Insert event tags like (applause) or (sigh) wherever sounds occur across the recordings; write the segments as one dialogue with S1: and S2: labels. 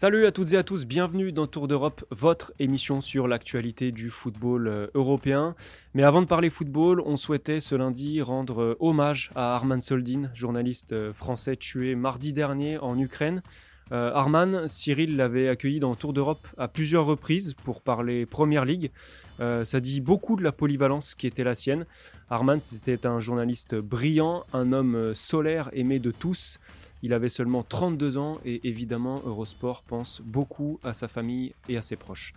S1: Salut à toutes et à tous, bienvenue dans Tour d'Europe, votre émission sur l'actualité du football euh, européen. Mais avant de parler football, on souhaitait ce lundi rendre euh, hommage à Arman Soldin, journaliste euh, français tué mardi dernier en Ukraine. Arman, Cyril l'avait accueilli dans Tour d'Europe à plusieurs reprises pour parler Première Ligue. Ça dit beaucoup de la polyvalence qui était la sienne. Arman, c'était un journaliste brillant, un homme solaire, aimé de tous. Il avait seulement 32 ans et évidemment, Eurosport pense beaucoup à sa famille et à ses proches.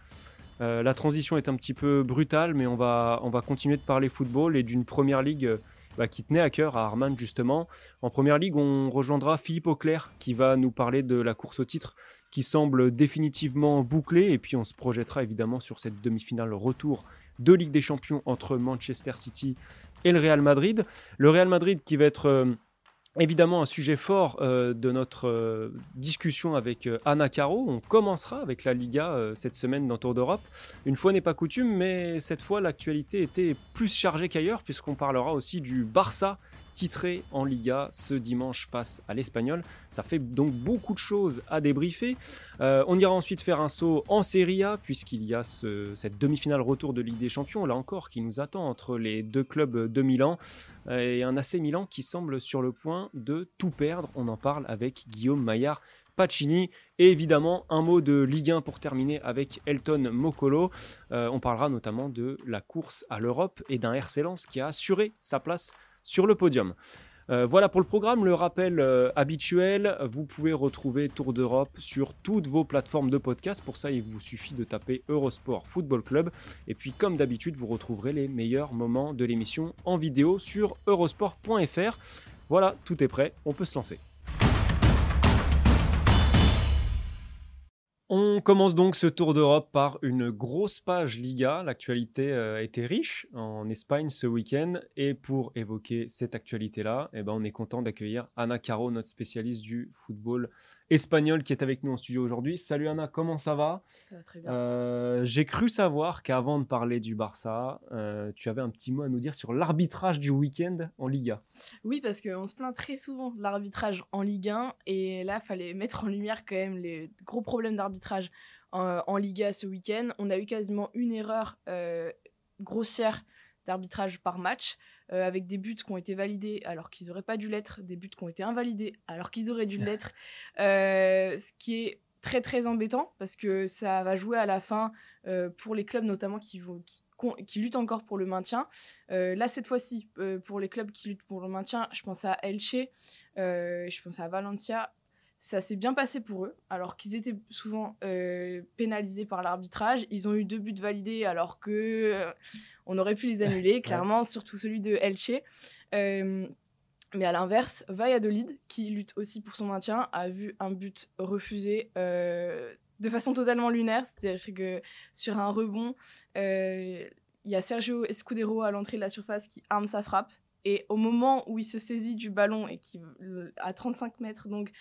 S1: Euh, la transition est un petit peu brutale, mais on va, on va continuer de parler football et d'une première ligue bah, qui tenait à cœur à Arman justement. En première ligue, on rejoindra Philippe Auclair qui va nous parler de la course au titre qui semble définitivement bouclée et puis on se projettera évidemment sur cette demi-finale retour de Ligue des Champions entre Manchester City et le Real Madrid. Le Real Madrid qui va être euh, évidemment un sujet fort euh, de notre euh, discussion avec euh, Anna Caro. On commencera avec la Liga cette semaine dans Tour d'Europe. Une fois n'est pas coutume, mais cette fois l'actualité était plus chargée qu'ailleurs puisqu'on parlera aussi du Barça titré en Liga ce dimanche face à l'Espagnol. Ça fait donc beaucoup de choses à débriefer. Euh, on ira ensuite faire un saut en Serie A puisqu'il y a ce- cette demi-finale retour de Ligue des Champions là encore qui nous attend entre les deux clubs de Milan euh, et un AC Milan qui semble sur le point de tout perdre. On en parle avec Guillaume Maillard. Pacini et évidemment un mot de Ligue 1 pour terminer avec Elton Mokolo. Euh, on parlera notamment de la course à l'Europe et d'un RC Lens qui a assuré sa place sur le podium. Euh, voilà pour le programme, le rappel euh, habituel, vous pouvez retrouver Tour d'Europe sur toutes vos plateformes de podcast. Pour ça, il vous suffit de taper Eurosport Football Club. Et puis, comme d'habitude, vous retrouverez les meilleurs moments de l'émission en vidéo sur eurosport.fr. Voilà, tout est prêt, on peut se lancer. On commence donc ce tour d'Europe par une grosse page Liga. L'actualité euh, était riche en Espagne ce week-end. Et pour évoquer cette actualité-là, eh ben, on est content d'accueillir Anna Caro, notre spécialiste du football espagnol, qui est avec nous en studio aujourd'hui. Salut Anna, comment ça va?
S2: Ça va très bien.
S1: Euh, J'ai cru savoir qu'avant de parler du Barça, euh, tu avais un petit mot à nous dire sur l'arbitrage du week-end en Liga.
S2: Oui, parce qu'on se plaint très souvent de l'arbitrage en Ligue 1. Et là, il fallait mettre en lumière quand même les gros problèmes d'arbitrage en, en Liga ce week-end. On a eu quasiment une erreur euh, grossière d'arbitrage par match, euh, avec des buts qui ont été validés alors qu'ils n'auraient pas dû l'être, des buts qui ont été invalidés alors qu'ils auraient dû (laughs) l'être, Euh, ce qui est très très embêtant parce que ça va jouer à la fin euh, pour les clubs notamment qui, vont, qui, qui luttent encore pour le maintien. Euh, là, cette fois-ci, euh, pour les clubs qui luttent pour le maintien, je pense à Elche, je pense à Valencia. Ça s'est bien passé pour eux, alors qu'ils étaient souvent euh, pénalisés par l'arbitrage. Ils ont eu deux buts validés, alors que euh, on aurait pu les (laughs) annuler, clairement, surtout celui de Elche. Euh, mais à l'inverse, Valladolid, qui lutte aussi pour son maintien, a vu un but refusé de façon totalement lunaire. C'est-à-dire que sur un rebond, il y a Sergio Escudero à l'entrée de la surface qui arme sa frappe. Et au moment où il se saisit du ballon et qui à 35 mètres, donc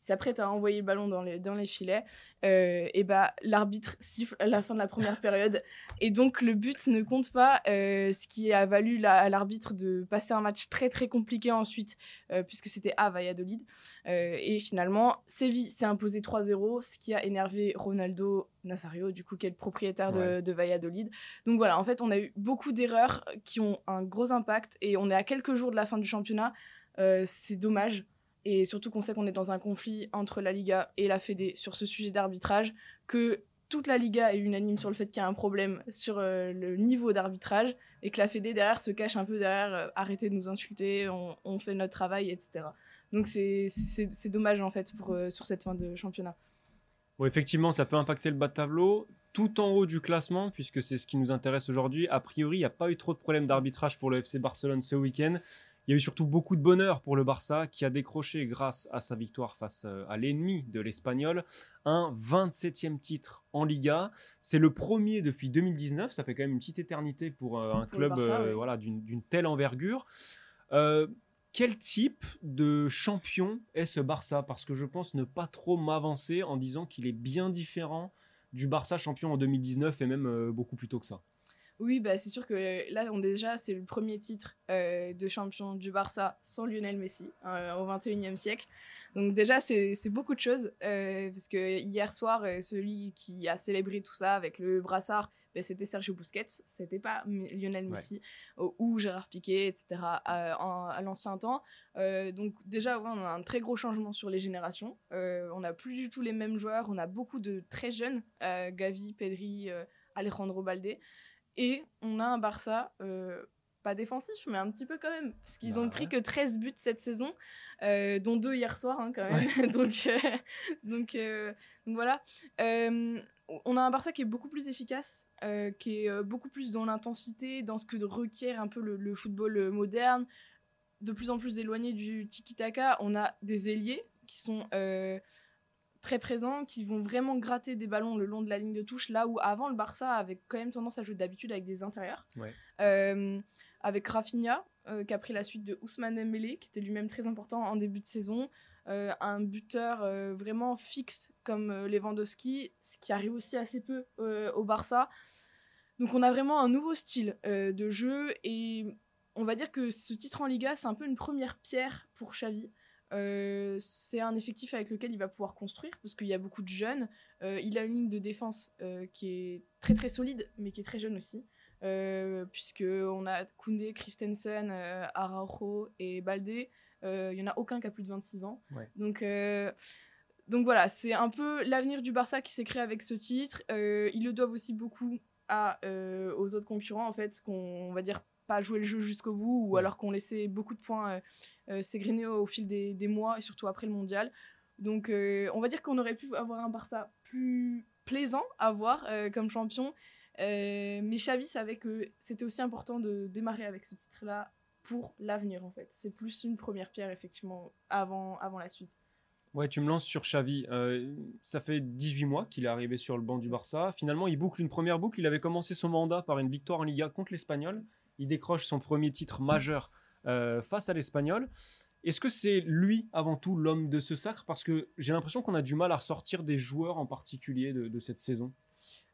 S2: s'apprête à envoyer le ballon dans les, dans les filets, euh, et bah, l'arbitre siffle à la fin de la première période. Et donc le but ne compte pas, euh, ce qui a valu la- à l'arbitre de passer un match très très compliqué ensuite, euh, puisque c'était à Valladolid. Et finalement, Séville s'est imposé 3-0, ce qui a énervé Ronaldo Nazario, du coup, qui est le propriétaire de,
S1: Ouais.
S2: de Valladolid. Donc voilà, en fait, on a eu beaucoup d'erreurs qui ont un gros impact et on est à quelques jours de la fin du championnat. C'est dommage. Et surtout qu'on sait qu'on est dans un conflit entre la Liga et la Fédé sur ce sujet d'arbitrage, que toute la Liga est unanime sur le fait qu'il y a un problème sur euh, le niveau d'arbitrage et que la Fédé derrière se cache un peu derrière euh, arrêtez de nous insulter, on, fait notre travail, etc. Donc c'est dommage en fait pour, euh, sur cette fin de championnat.
S1: Bon, effectivement, ça peut impacter le bas de tableau. Tout en haut du classement, puisque c'est ce qui nous intéresse aujourd'hui, a priori, il n'y a pas eu trop de problèmes d'arbitrage pour le FC Barcelone ce week-end. Il y a eu surtout beaucoup de bonheur pour le Barça qui a décroché, grâce à sa victoire face euh, à l'ennemi de l'Espagnol, un 27e titre en Liga. C'est le premier depuis 2019, ça fait quand même une petite éternité pour euh, un club euh, voilà, d'une telle envergure. quel type de champion est ce Barça? Parce que je pense ne pas trop m'avancer en disant qu'il est bien différent du Barça champion en 2019 et même beaucoup plus tôt que ça.
S2: Oui, bah, c'est sûr que là, on, déjà, c'est le premier titre euh, de champion du Barça sans Lionel Messi euh, au 21e siècle. Donc déjà, c'est beaucoup de choses. Euh, parce que hier soir, celui qui a célébré tout ça avec le brassard, bah, c'était Sergio Busquets. C'était pas Lionel Messi ou, Gérard Piqué, etc. à l'ancien temps. donc déjà, on a un très gros changement sur les générations. on n'a plus du tout les mêmes joueurs. On a beaucoup de très jeunes. Gavi, Pedri, Alejandro Balde. Et on a un Barça, euh, pas défensif, mais un petit peu quand même, parce qu'ils ont bah pris que 13 buts cette saison, euh, dont deux hier soir hein, quand même. (laughs) donc, euh, donc, donc, voilà. on a un Barça qui est beaucoup plus efficace, qui est beaucoup plus dans l'intensité, dans ce que requiert un peu le, le football moderne, de plus en plus éloigné du tiki-taka. On a des ailiers qui sont très présents, qui vont vraiment gratter des ballons le long de la ligne de touche, là où avant le Barça avait quand même tendance à jouer d'habitude avec des intérieurs. Euh, avec Rafinha, euh, qui a pris la suite de Ousmane Dembélé, qui était lui-même très important en début de saison. Euh, un buteur vraiment fixe comme Lewandowski, ce qui arrive aussi assez peu au Barça. Donc on a vraiment un nouveau style de jeu et on va dire que ce titre en Liga, c'est un peu une première pierre pour Xavi. Euh, c'est un effectif avec lequel il va pouvoir construire parce qu'il y a beaucoup de jeunes. Euh, il a une ligne de défense euh, qui est très très solide, mais qui est très jeune aussi. puisque on a Koundé, Christensen, Araujo et Baldé. Il y en a aucun qui a plus de 26 ans. Donc donc voilà, c'est un peu l'avenir du Barça qui s'est créé avec ce titre. ils le doivent aussi beaucoup à, aux autres concurrents, en fait, qu'on va dire pas jouer le jeu jusqu'au bout, ou alors qu'on laissait beaucoup de points euh, s'égriner au fil des, mois et surtout après le mondial. Donc euh, on va dire qu'on aurait pu avoir un Barça plus plaisant à voir euh, comme champion. mais Xavi savait que c'était aussi important de démarrer avec ce titre-là pour l'avenir en fait. C'est plus une première pierre effectivement avant, avant la suite.
S1: Ouais, tu me lances sur Xavi. ça fait 18 mois qu'il est arrivé sur le banc du Barça. Finalement, il boucle une première boucle. Il avait commencé son mandat par une victoire en Liga contre l'Espagnol. Il décroche son premier titre majeur euh, face à l'Espagnol. Est-ce que c'est lui avant tout l'homme de ce sacre? Parce que j'ai l'impression qu'on a du mal à ressortir des joueurs en particulier de, cette saison.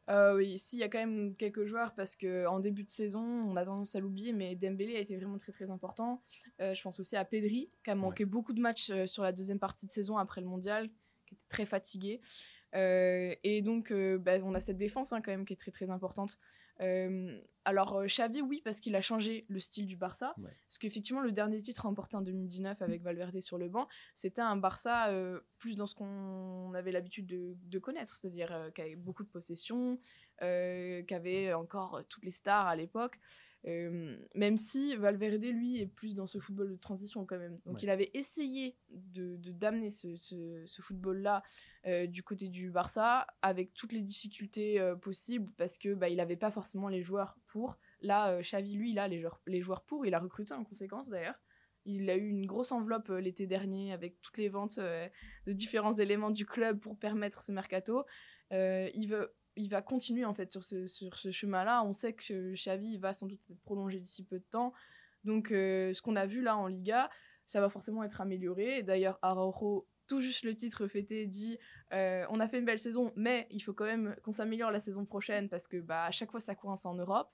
S2: Euh, oui, si, il y a quand même quelques joueurs parce qu'en début de saison, on a tendance à l'oublier, mais Dembélé a été vraiment très très important. Euh, je pense aussi à Pedri, qui a manqué beaucoup de matchs sur la deuxième partie de saison après le mondial, qui était très fatigué. et donc, bah, on a cette défense hein, quand même qui est très très importante. Euh, alors euh, Xavi, oui, parce qu'il a changé le style du Barça. Parce qu'effectivement, le dernier titre remporté en 2019 avec Valverde sur le banc, c'était un Barça euh, plus dans ce qu'on avait l'habitude de, connaître, c'est-à-dire qui avait beaucoup de possession, qui avait encore toutes les stars à l'époque. Même si Valverde, lui, est plus dans ce football de transition quand même. Donc il avait essayé de d'amener ce, ce football-là euh, du côté du Barça avec toutes les difficultés euh, possibles parce que bah, il n'avait pas forcément les joueurs pour. Là, Xavi, lui, il a les joueurs, les joueurs pour. Il a recruté en conséquence d'ailleurs. Il a eu une grosse enveloppe l'été dernier avec toutes les ventes de différents éléments du club pour permettre ce mercato. il, veut, il va continuer en fait sur ce, sur ce chemin-là. On sait que Xavi va sans doute être prolongé d'ici peu de temps. Donc ce qu'on a vu là en Liga, ça va forcément être amélioré. D'ailleurs, Araujo tout juste le titre fêté dit euh, on a fait une belle saison, mais il faut quand même qu'on s'améliore la saison prochaine parce que bah, à chaque fois ça coince en Europe.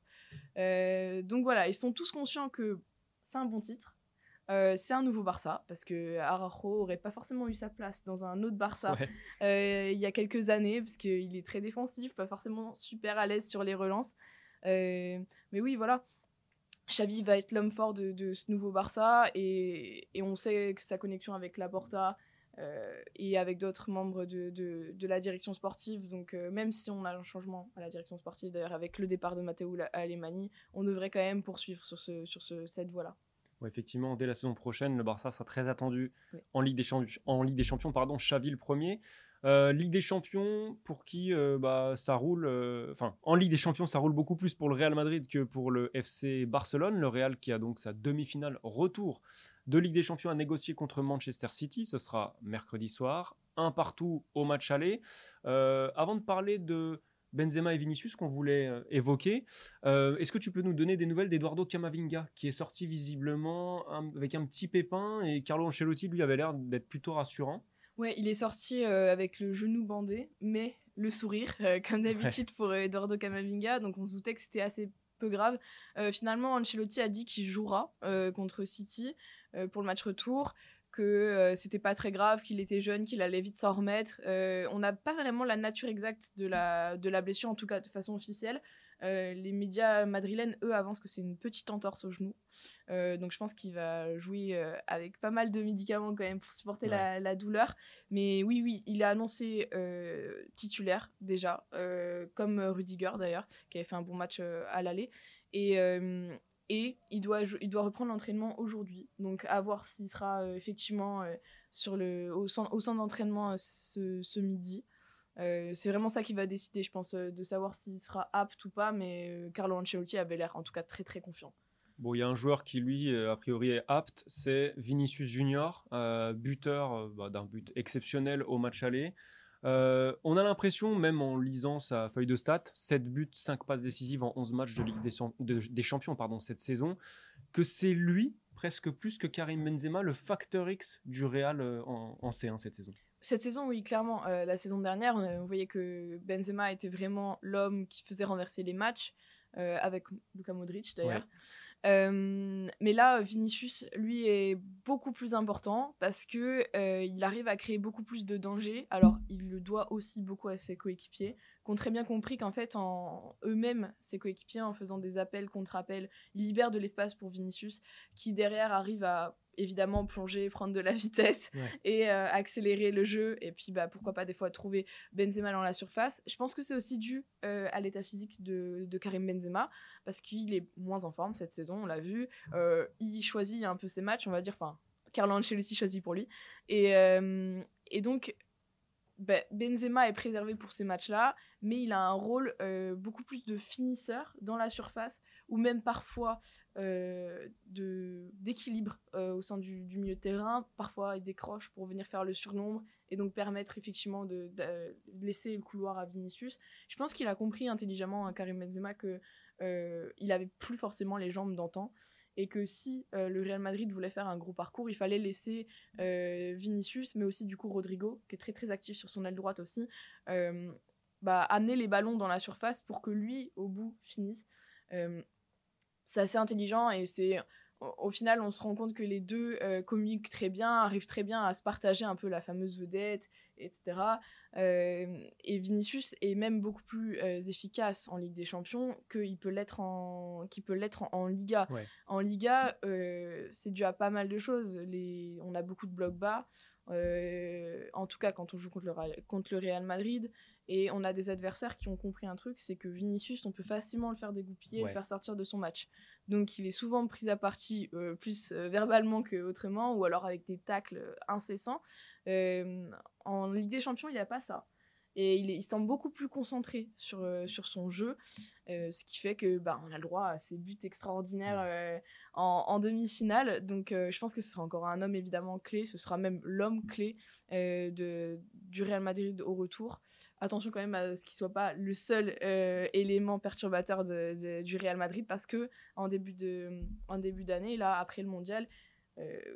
S2: Euh, donc voilà, ils sont tous conscients que c'est un bon titre. Euh, c'est un nouveau Barça parce que Araujo aurait pas forcément eu sa place dans un autre Barça il y a quelques années parce qu'il est très défensif, pas forcément super à l'aise sur les relances. mais oui, voilà. Xavi va être l'homme fort de, ce nouveau Barça et, et, on sait que sa connexion avec Laporta euh, et avec d'autres membres de, de, la direction sportive. Donc, euh, même si on a un changement à la direction sportive, d'ailleurs, avec le départ de Matteo Alemani, on devrait quand même poursuivre sur, ce, sur ce, cette voie-là.
S1: Effectivement, dès la saison prochaine, le Barça sera très attendu en, Ligue des en Ligue des Champions. Pardon, Xavi le premier. Euh, Ligue des Champions, pour qui euh, bah, ça roule, euh, enfin en Ligue des Champions, ça roule beaucoup plus pour le Real Madrid que pour le FC Barcelone. Le Real qui a donc sa demi-finale retour de Ligue des Champions à négocier contre Manchester City. Ce sera mercredi soir, un partout au match aller. avant de parler de Benzema et Vinicius qu'on voulait évoquer, est-ce que tu peux nous donner des nouvelles d'Eduardo Camavinga qui est sorti visiblement avec un petit pépin et Carlo Ancelotti lui avait l'air d'être plutôt rassurant.
S2: Ouais, il est sorti euh, avec le genou bandé, mais le sourire, euh, comme d'habitude pour euh, Eduardo Camavinga. Donc on se doutait que c'était assez peu grave. finalement, Ancelotti a dit qu'il jouera contre City pour le match retour, que c'était pas très grave, qu'il était jeune, qu'il allait vite s'en remettre. on n'a pas vraiment la nature exacte de la, de la blessure, en tout cas de façon officielle. Euh, les médias madrilènes, eux, avancent que c'est une petite entorse au genou. Euh, donc je pense qu'il va jouer euh, avec pas mal de médicaments quand même pour supporter la, douleur. Mais oui, oui, il a annoncé titulaire déjà, comme Rudiger d'ailleurs, qui avait fait un bon match à l'aller. Et, et il, doit, il doit reprendre l'entraînement aujourd'hui. Donc à voir s'il sera effectivement sur le, au centre, au centre d'entraînement ce, ce midi. Euh, c'est vraiment ça qui va décider, je pense, euh, de savoir s'il sera apte ou pas. Mais euh, Carlo Ancelotti avait l'air, en tout cas, très très confiant.
S1: Bon, il y a un joueur qui, lui, a priori est apte, c'est Vinicius Junior, buteur bah, d'un but exceptionnel au match aller. On a l'impression, même en lisant sa feuille de stats, 7 buts, 5 passes décisives en 11 matchs de Ligue des, Champions pardon, cette saison, que c'est lui, presque plus que Karim Benzema, le facteur X du Real en, en C1 cette saison.
S2: Cette saison, oui, clairement. Euh, la saison dernière, on, voyait que Benzema était vraiment l'homme qui faisait renverser les matchs, euh, avec Luka Modric d'ailleurs. Euh, mais là, Vinicius, lui, est beaucoup plus important parce que il arrive à créer beaucoup plus de danger. Alors, il le doit aussi beaucoup à ses coéquipiers, qui ont très bien compris qu'en fait, en eux-mêmes, ses coéquipiers, en faisant des appels contre appels, ils libèrent de l'espace pour Vinicius, qui derrière arrive à évidemment plonger, prendre de la (laughs) vitesse et euh, accélérer le jeu. Et puis, bah, pourquoi pas des fois trouver Benzema dans la surface. Je pense que c'est aussi dû euh, à l'état physique de, Karim Benzema parce qu'il est moins en forme cette saison, on l'a vu. Euh, il choisit un peu ses matchs, on va dire. Enfin, Carlo Ancelotti choisit pour lui. Et, et donc, ben, Benzema est préservé pour ces matchs-là, mais il a un rôle beaucoup plus de finisseur dans la surface, ou même parfois euh, d'équilibre euh, au sein du, milieu de terrain. Parfois, il décroche pour venir faire le surnombre et donc permettre effectivement de, laisser le couloir à Vinicius. Je pense qu'il a compris intelligemment, hein, Karim Benzema, que il avait plus forcément les jambes d'antan et que si euh, le Real Madrid voulait faire un gros parcours, il fallait laisser euh, Vinicius, mais aussi du coup Rodrigo, qui est très très actif sur son aile droite aussi, euh, bah, amener les ballons dans la surface pour que lui, au bout, finisse. C'est assez intelligent et c'est au final, on se rend compte que les deux communiquent très bien, arrivent très bien à se partager un peu la fameuse vedette, etc. Euh, et Vinicius est même beaucoup plus euh, efficace en Ligue des Champions qu'il peut l'être en, qu'il peut l'être en, Liga. En Liga, euh, c'est dû à pas mal de choses. Les, on a beaucoup de blocs bas. En tout cas, quand on joue contre le, contre le Real Madrid, et on a des adversaires qui ont compris un truc, c'est que Vinicius, on peut facilement le faire dégoupiller, le faire sortir de son match. Donc il est souvent pris à partie, plus verbalement que autrement, ou alors avec des tacles incessants. Euh, en Ligue des Champions, il n'y a pas ça. Et il, il semble beaucoup plus concentré sur, euh, sur son jeu, euh, ce qui fait que bah, on a le droit à ses buts extraordinaires en, demi-finale. Donc je pense que ce sera encore un homme évidemment clé, ce sera même l'homme clé de, du Real Madrid au retour. Attention quand même à ce qu'il soit pas le seul élément perturbateur de, du Real Madrid parce que en début d'année là après le mondial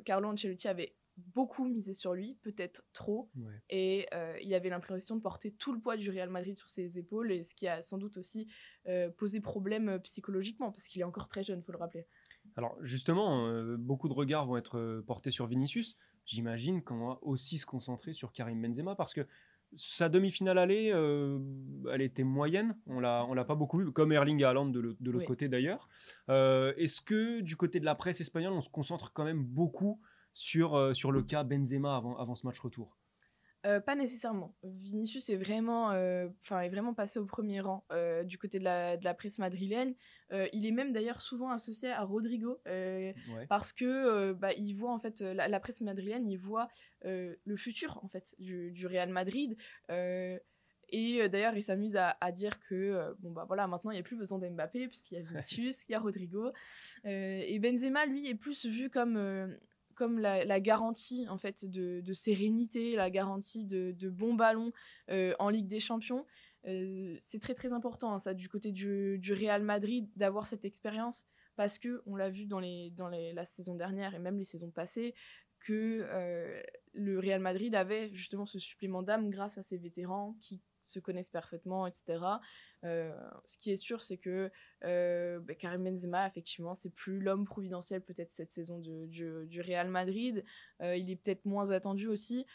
S2: Carlo Ancelotti avait beaucoup misé sur lui, peut-être trop, et euh, il avait l'impression de porter tout le poids du Real Madrid sur ses épaules, et ce qui a sans doute aussi euh, posé problème euh, psychologiquement, parce qu'il est encore très jeune, faut le rappeler.
S1: Alors justement, beaucoup de regards vont être portés sur Vinicius. J'imagine qu'on va aussi se concentrer sur Karim Benzema, parce que sa demi-finale allée, elle était moyenne. On l'a, on l'a pas beaucoup vu, comme Erling Haaland de, l'autre côté d'ailleurs. est-ce que du côté de la presse espagnole, on se concentre quand même beaucoup sur, euh, sur le cas Benzema avant, avant ce match retour
S2: euh, pas nécessairement. Vinicius est vraiment, euh, enfin est vraiment passé au premier rang euh, du côté de la, de la presse madrilène. il est même d'ailleurs souvent associé à Rodrigo parce que bah, il voit en fait la, presse madrilène, il voit le futur en fait du, du Real Madrid. et d'ailleurs, il s'amuse à, à, dire que bon bah voilà, maintenant il n'y a plus besoin d'Mbappé puisqu'il y a (laughs) Vinicius, il y a Rodrigo. et Benzema, lui, est plus vu comme comme la, garantie en fait de, sérénité, la garantie de, de bons ballons euh, en Ligue des Champions. Euh, c'est très très important hein, ça du côté du, Real Madrid d'avoir cette expérience parce que on l'a vu dans les dans la saison dernière et même les saisons passées que euh, le Real Madrid avait justement ce supplément d'âme grâce à ses vétérans qui se connaissent parfaitement, etc. Euh, ce qui est sûr, c'est que euh, bah, Karim Benzema, effectivement, c'est plus l'homme providentiel peut-être cette saison du, du, Real Madrid. Euh, il est peut-être moins attendu aussi.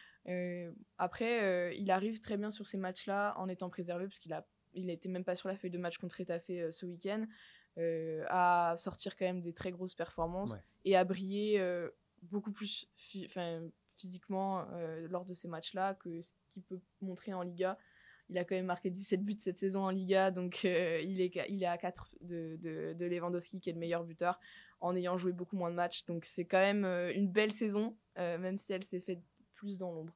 S2: après, il arrive très bien sur ces matchs-là en étant préservé, parce qu'il a, il n'était même pas sur la feuille de match contre Etafé ce week-end, à sortir quand même des très grosses performances et à briller beaucoup plus physiquement lors de ces matchs-là que ce qu'il peut montrer en Liga. Il a quand même marqué 17 buts cette saison en Liga, donc euh, il, est, à 4 de, de, Lewandowski, qui est le meilleur buteur, en ayant joué beaucoup moins de matchs. Donc c'est quand même euh, une belle saison, euh, même si elle s'est faite plus dans l'ombre.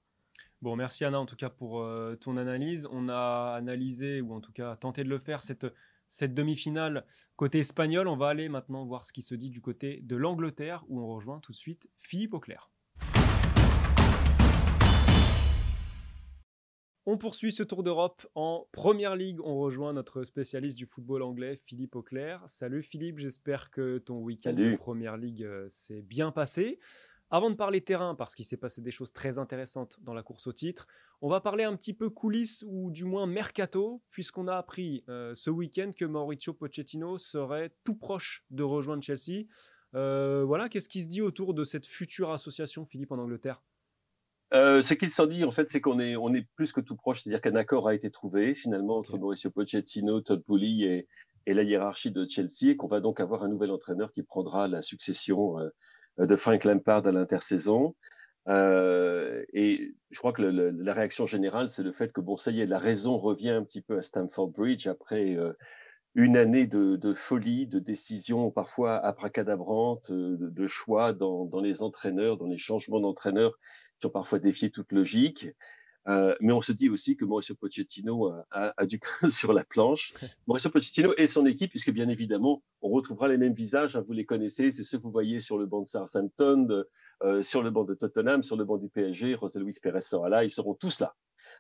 S1: Bon, merci Anna en tout cas pour ton analyse. On a analysé, ou en tout cas tenté de le faire, cette, cette demi-finale côté espagnol. On va aller maintenant voir ce qui se dit du côté de l'Angleterre, où on rejoint tout de suite Philippe Auclair. On poursuit ce tour d'Europe en Première Ligue. On rejoint notre spécialiste du football anglais, Philippe Auclair. Salut Philippe, j'espère que ton week-end de Première Ligue euh, s'est bien passé. Avant de parler terrain, parce qu'il s'est passé des choses très intéressantes dans la course au titre, on va parler un petit peu coulisses ou du moins mercato, puisqu'on a appris euh, ce week-end que Mauricio Pochettino serait tout proche de rejoindre Chelsea. Euh, voilà, qu'est-ce qui se dit autour de cette future association, Philippe, en Angleterre?
S3: Euh, ce qu'il s'en dit, en fait, c'est qu'on est, on est plus que tout proche, c'est-à-dire qu'un accord a été trouvé finalement entre Mauricio Pochettino, Todd Boehly et, et, la hiérarchie de Chelsea, et qu'on va donc avoir un nouvel entraîneur qui prendra la succession euh, de Frank Lampard à l'intersaison. Euh, et je crois que le, la réaction générale, c'est le fait que bon, ça y est, la raison revient un petit peu à Stamford Bridge après une année de, de, folie, de décisions parfois abracadabrantes, de, de choix dans, dans, les entraîneurs, dans les changements d'entraîneurs qui ont parfois défié toute logique. Euh, mais on se dit aussi que Mauricio Pochettino a, a, du pain (laughs) sur la planche. (laughs) Mauricio Pochettino et son équipe, puisque bien évidemment, on retrouvera les mêmes visages, hein, vous les connaissez, c'est ceux que vous voyez sur le banc de Southampton, euh, sur le banc de Tottenham, sur le banc du PSG, José Luis Pérez sera là, ils seront tous là.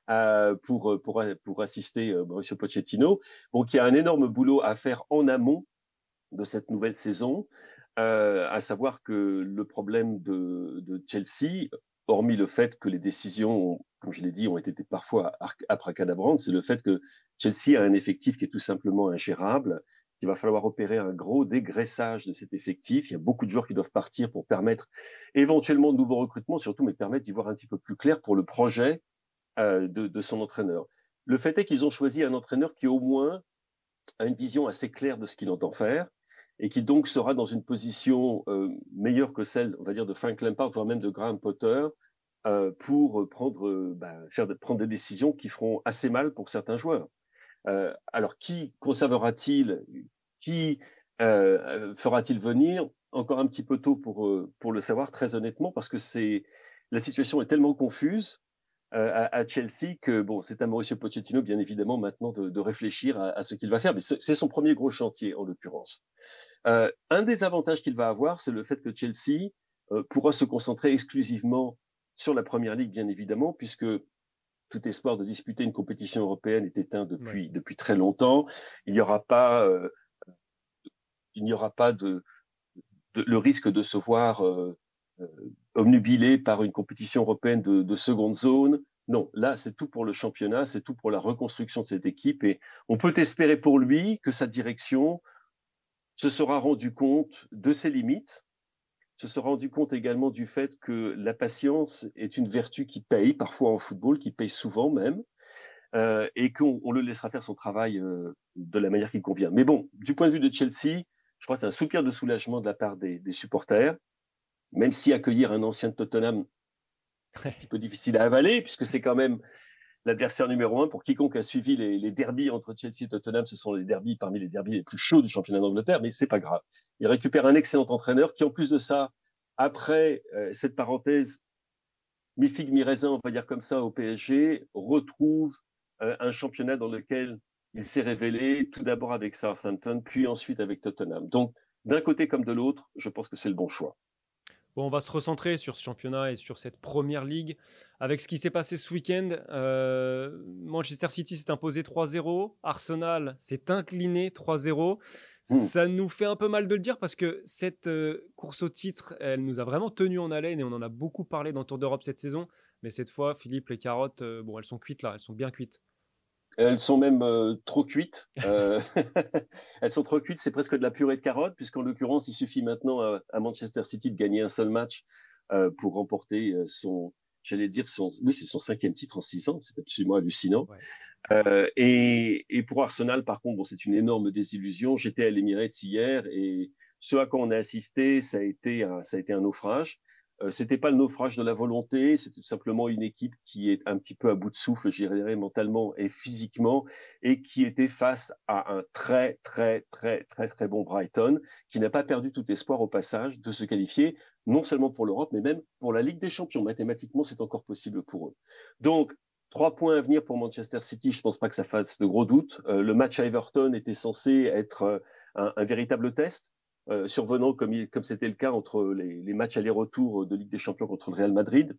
S3: Euh, pour, pour, pour assister Mauricio Pochettino. Donc il y a un énorme boulot à faire en amont de cette nouvelle saison, à savoir que le problème de, de Chelsea, hormis le fait que les décisions, comme je l'ai dit, ont été parfois abracadabrantes, c'est le fait que Chelsea a un effectif qui est tout simplement ingérable. Il va falloir opérer un gros dégraissage de cet effectif. Il y a beaucoup de joueurs qui doivent partir pour permettre éventuellement de nouveaux recrutements, surtout, mais permettre d'y voir un petit peu plus clair pour le projet euh, de, de, son entraîneur. Le fait est qu'ils ont choisi un entraîneur qui au moins a une vision assez claire de ce qu'il entend faire et qui donc sera dans une position euh, meilleure que celle, on va dire, de Frank Lampard, voire même de Graham Potter, euh, pour prendre, euh, bah, faire prendre des décisions qui feront assez mal pour certains joueurs. Alors, qui conservera-t-il Qui fera-t-il venir? Encore un petit peu tôt pour, pour le savoir, très honnêtement, parce que la situation est tellement confuse à, Chelsea que bon, c'est à Mauricio Pochettino, bien évidemment, maintenant de, de réfléchir à, à ce qu'il va faire. Mais c'est son premier gros chantier, en l'occurrence. Euh, un des avantages qu'il va avoir, c'est le fait que Chelsea euh, pourra se concentrer exclusivement sur la première ligue, bien évidemment, puisque tout espoir de disputer une compétition européenne est éteint depuis depuis très longtemps. Il n'y aura pas euh, il n'y aura pas de, de, le risque de se voir euh, euh, omnubilé par une compétition européenne de, de seconde zone. Non, là, c'est tout pour le championnat, c'est tout pour la reconstruction de cette équipe et on peut espérer pour lui que sa direction se sera rendu compte de ses limites, se sera rendu compte également du fait que la patience est une vertu qui paye, parfois en football, qui paye souvent même, euh, et qu'on le laissera faire son travail euh, de la manière qui convient. Mais bon, du point de vue de Chelsea, je crois que c'est un soupir de soulagement de la part des, des supporters, même si accueillir un ancien de Tottenham, un petit peu difficile à avaler, puisque c'est quand même l'adversaire numéro un. Pour quiconque a suivi les, les derbies entre Chelsea et Tottenham, ce sont les derbies parmi les derbies les plus chauds du championnat d'Angleterre, mais c'est pas grave. Il récupère un excellent entraîneur qui, en plus de ça, après euh, cette parenthèse, mi figue mi raisin, on va dire comme ça, au PSG, retrouve euh, un championnat dans lequel il s'est révélé tout d'abord avec Southampton, puis ensuite avec Tottenham. Donc, d'un côté comme de l'autre, je pense que c'est le bon choix.
S1: Bon, on va se recentrer sur ce championnat et sur cette première ligue. Avec ce qui s'est passé ce week-end, euh, Manchester City s'est imposé 3-0, Arsenal s'est incliné 3-0. Hmm. Ça nous fait un peu mal de le dire parce que cette euh, course au titre, elle nous a vraiment tenu en haleine et on en a beaucoup parlé dans Tour d'Europe cette saison. Mais cette fois, Philippe, les carottes, euh, bon, elles sont cuites là, elles sont bien cuites.
S3: Elles sont même euh, trop cuites. Euh, (laughs) elles sont trop cuites, c'est presque de la purée de carottes, puisqu'en l'occurrence, il suffit maintenant à, Manchester City de gagner un seul match euh, pour remporter son, j'allais dire, son, oui, c'est son cinquième titre en six ans, c'est absolument hallucinant. Et, et, pour Arsenal, par contre, bon, c'est une énorme désillusion. J'étais à l'Emirates hier et ce à quoi on a assisté, ça a été un, ça a été un naufrage. Euh, c'était pas le naufrage de la volonté, tout simplement une équipe qui est un petit peu à bout de souffle, je dirais, mentalement et physiquement, et qui était face à un très, très, très, très, très bon Brighton, qui n'a pas perdu tout espoir au passage de se qualifier, non seulement pour l'Europe, mais même pour la Ligue des Champions. Mathématiquement, c'est encore possible pour eux. Donc, Trois points à venir pour Manchester City, je ne pense pas que ça fasse de gros doutes. Euh, le match à Everton était censé être euh, un véritable test. Euh, survenant comme, comme c'était le cas entre les, les matchs aller-retour de Ligue des Champions contre le Real Madrid.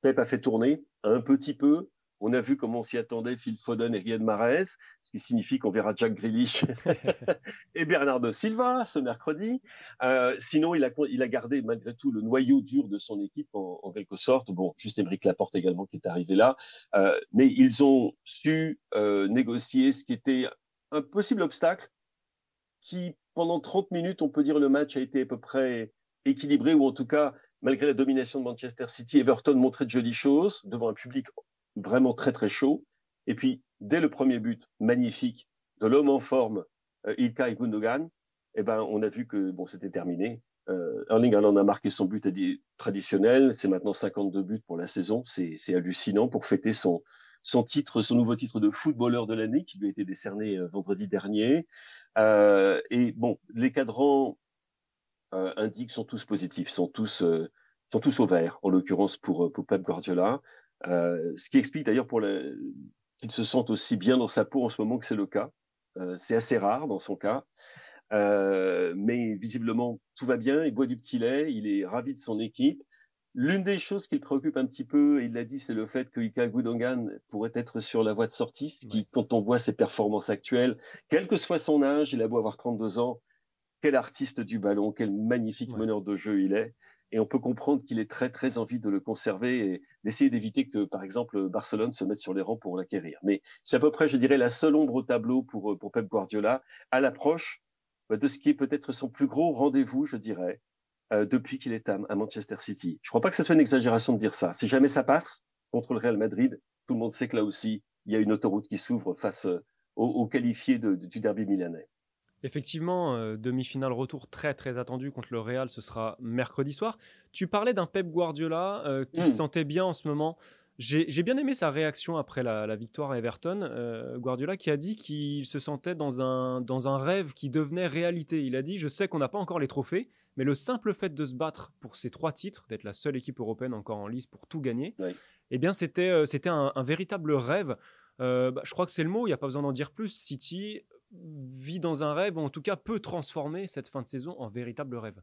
S3: Pep a fait tourner un petit peu. On a vu comment on s'y attendait Phil Foden et Riyad Mahrez, ce qui signifie qu'on verra Jack Grealish (laughs) et Bernardo Silva ce mercredi. Euh, sinon, il a, il a gardé malgré tout le noyau dur de son équipe en, en quelque sorte. Bon, juste Émeric Laporte également qui est arrivé là. Euh, mais ils ont su négocier ce qui était un possible obstacle qui pendant 30 minutes, on peut dire le match a été à peu près équilibré, ou en tout cas, malgré la domination de Manchester City, Everton montrait de jolies choses devant un public vraiment très très chaud. Et puis, dès le premier but magnifique de l'homme en forme, euh, Ilkay Gundogan, eh ben, on a vu que bon, c'était terminé. Euh, Erling Haaland a marqué son but traditionnel. C'est maintenant 52 buts pour la saison. C'est hallucinant pour fêter son, nouveau titre de footballeur de l'année qui lui a été décerné euh, vendredi dernier. Euh, et bon, les cadrans euh, indiquent sont tous positifs, sont tous euh, sont tous au vert, en l'occurrence pour, pour Pep Guardiola. ce qui explique d'ailleurs pour qu'il se sente aussi bien dans sa peau en ce moment que c'est le cas. c'est assez rare dans son cas. mais visiblement, tout va bien, il boit du petit lait, il est ravi de son équipe. L'une des choses qui le préoccupe un petit peu, il l'a dit, c'est le fait que Ika Gudongan pourrait être sur la voie de sortie, qui, quand on voit ses performances actuelles, quel que soit son âge, il a beau avoir 32 ans, quel artiste du ballon, quel magnifique meneur de jeu il est. Et on peut comprendre qu'il est très très envie de le conserver et d'essayer d'éviter que, par exemple, Barcelone se mette sur les rangs pour l'acquérir. Mais c'est à peu près, je dirais, la seule ombre au tableau pour, pour Pep Guardiola, à l'approche de ce qui est peut-être son plus gros rendez-vous, je dirais, euh, depuis qu'il est à, Manchester City. Je ne crois pas que ce soit une exagération de dire ça. Si jamais ça passe contre le Real Madrid, tout le monde sait que là aussi, il y a une autoroute qui s'ouvre face euh, aux, qualifiés du derby milanais.
S1: Effectivement, euh, demi-finale retour très très attendu contre le Real, ce sera mercredi soir. Tu parlais d'un Pep Guardiola qui se hmm. sentait bien en ce moment. J'ai bien aimé sa réaction après la, victoire à Everton. Guardiola qui a dit qu'il se sentait dans un, dans un rêve qui devenait réalité. Il a dit Je sais qu'on n'a pas encore les trophées, mais le simple fait de se battre pour ces trois titres, d'être la seule équipe européenne encore en lice pour tout gagner, eh bien c'était euh, c'était un, véritable rêve. Euh, bah, je crois que c'est le mot, il n'y a pas besoin d'en dire plus. City vit dans un rêve, ou en tout cas peut transformer cette fin de saison en véritable rêve.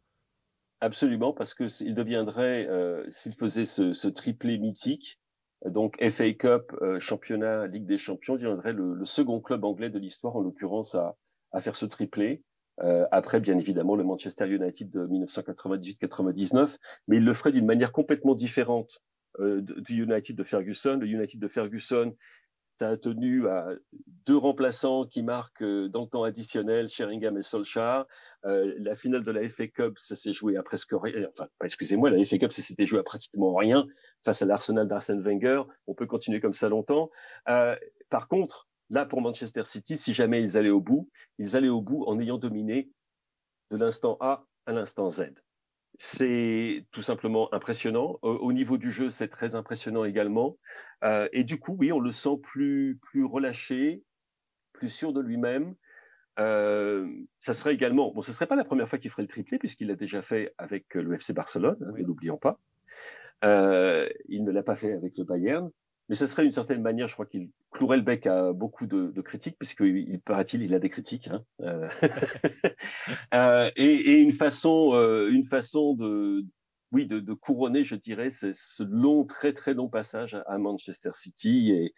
S3: Absolument, parce qu'il deviendrait, euh, s'il faisait ce, triplé mythique, donc FA Cup, championnat, Ligue des Champions, deviendrait le, second club anglais de l'histoire, en l'occurrence, à, à, faire ce triplé. Euh, après, bien évidemment, le Manchester United de 1998-99, mais il le ferait d'une manière complètement différente euh, du United de Ferguson. Le United de Ferguson, ça tenu à deux remplaçants qui marquent euh, dans le temps additionnel, Sheringham et Solskjaer. Euh, la finale de la FA Cup, ça s'est joué à presque rien. Enfin, excusez-moi, la FA Cup, ça s'était joué à pratiquement rien face à l'Arsenal d'Arsène Wenger. On peut continuer comme ça longtemps. Par contre, Là, pour Manchester City, si jamais ils allaient au bout, ils allaient au bout en ayant dominé de l'instant A à l'instant Z. c'est tout simplement impressionnant. Au, niveau du jeu, c'est très impressionnant également. Euh, et du coup, oui, on le sent plus, plus relâché, plus sûr de lui-même. Euh, ça serait également, bon, ce serait pas la première fois qu'il ferait le triplé puisqu'il l'a déjà fait avec le FC Barcelone, hein, ne l'oublions pas. Euh, il ne l'a pas fait avec le Bayern, mais ce serait d'une certaine manière, je crois qu'il clouerait le bec à beaucoup de, critiques, puisqu'il paraît-il, il a des critiques, hein. euh, (laughs) euh, et, une façon, euh, une façon de, oui, de, couronner, je dirais, ce long, très très long passage à, Manchester City, et,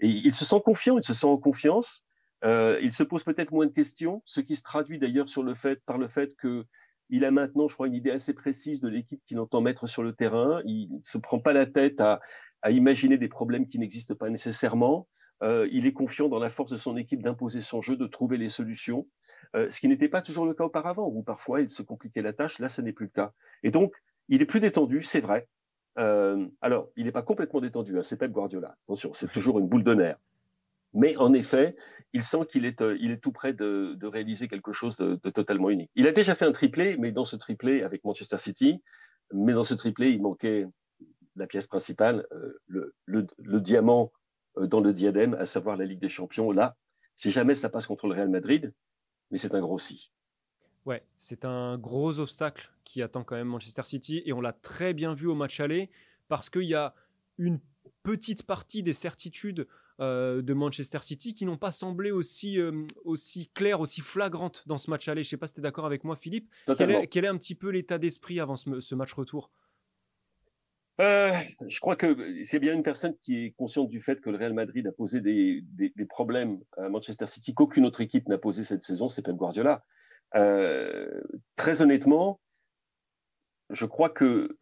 S3: et il se sent confiant, il se sent en confiance. Euh, il se pose peut-être moins de questions, ce qui se traduit d'ailleurs sur le fait, par le fait que il a maintenant, je crois, une idée assez précise de l'équipe qu'il entend mettre sur le terrain. Il ne se prend pas la tête à, à imaginer des problèmes qui n'existent pas nécessairement. Euh, il est confiant dans la force de son équipe d'imposer son jeu, de trouver les solutions, euh, ce qui n'était pas toujours le cas auparavant, où parfois il se compliquait la tâche. Là, ce n'est plus le cas. Et donc, il est plus détendu, c'est vrai. Euh, alors, il n'est pas complètement détendu, hein, c'est Pep Guardiola. Attention, c'est toujours une boule de nerfs. Mais en effet, il sent qu'il est, euh, il est tout près de, de réaliser quelque chose de, de, totalement unique. Il a déjà fait un triplé, mais dans ce triplé avec Manchester City, mais dans ce triplé, il manquait la pièce principale, euh, le, le, le, diamant euh, dans le diadème, à savoir la Ligue des Champions. Là, si jamais ça passe contre le Real Madrid, mais c'est un gros si.
S1: Ouais, c'est un gros obstacle qui attend quand même Manchester City et on l'a très bien vu au match aller parce qu'il y a une petite partie des certitudes euh, de Manchester City qui n'ont pas semblé aussi, euh, aussi claires, aussi flagrantes dans ce match aller. Je ne sais pas si tu es d'accord avec moi, Philippe. Quel est, quel est, un petit peu l'état d'esprit avant ce, ce match retour?
S3: Euh, je crois que c'est bien une personne qui est consciente du fait que le Real Madrid a posé des, problèmes à Manchester City qu'aucune autre équipe n'a posé cette saison, c'est Pep Guardiola. Euh, très honnêtement, je crois que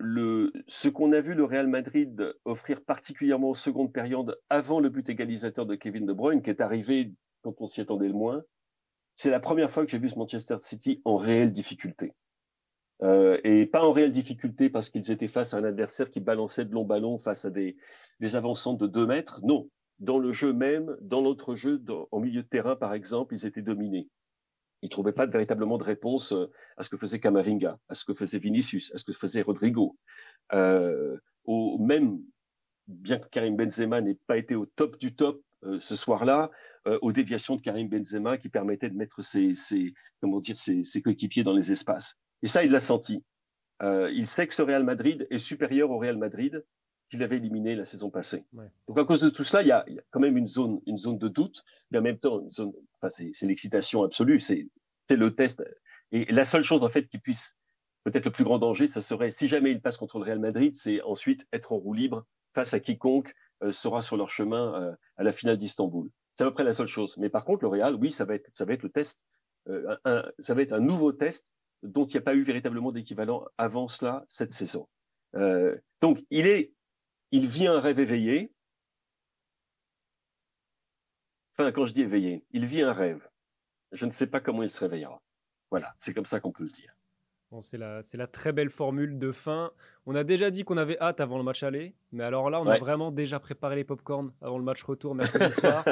S3: ce qu'on a vu le Real Madrid offrir particulièrement en seconde période avant le but égalisateur de Kevin De Bruyne, qui est arrivé quand on s'y attendait le moins, c'est la première fois que j'ai vu ce Manchester City en réelle difficulté. Euh, et pas en réelle difficulté parce qu'ils étaient face à un adversaire qui balançait de longs ballons face à des, des de 2 mètres. Non, dans le jeu même, dans l'autre jeu, en milieu de terrain par exemple, ils étaient dominés. Ils trouvaient pas véritablement de réponse euh, à ce que faisait Camavinga, à ce que faisait Vinicius, à ce que faisait Rodrigo. Euh, au même, bien que Karim Benzema n'ait pas été au top du top ce soir-là, aux déviations de Karim Benzema qui permettaient de mettre ses coéquipiers dans les espaces. Et ça, il l'a senti. Euh, il sait que ce Real Madrid est supérieur au Real Madrid qu'il avait éliminé la saison passée. Ouais. Donc à cause de tout cela, il y, a, il y, a, quand même une zone, une zone de doute, mais en même temps, une zone, enfin, c'est l'excitation absolue, c'est le test. Et la seule chose en fait qui puisse peut-être le plus grand danger, ça serait si jamais il passe contre le Real Madrid, c'est ensuite être en roue libre face à quiconque euh, sera sur leur chemin euh, à la finale d'Istanbul. C'est à peu près la seule chose. Mais par contre, le Real, oui, ça va être, ça va être le test, euh, un, ça va être un nouveau test dont il n'y a pas eu véritablement d'équivalent avant cela cette saison. Euh, donc, il est, il vit un rêve éveillé. Enfin, quand je dis éveillé, il vit un rêve. Je ne sais pas comment il se réveillera. Voilà, c'est comme ça qu'on peut le dire.
S1: Bon, c'est la, très belle formule de fin. On a déjà dit qu'on avait hâte avant le match aller, mais alors là, on ouais. a vraiment déjà préparé les pop-corn avant le match retour mercredi (laughs) soir.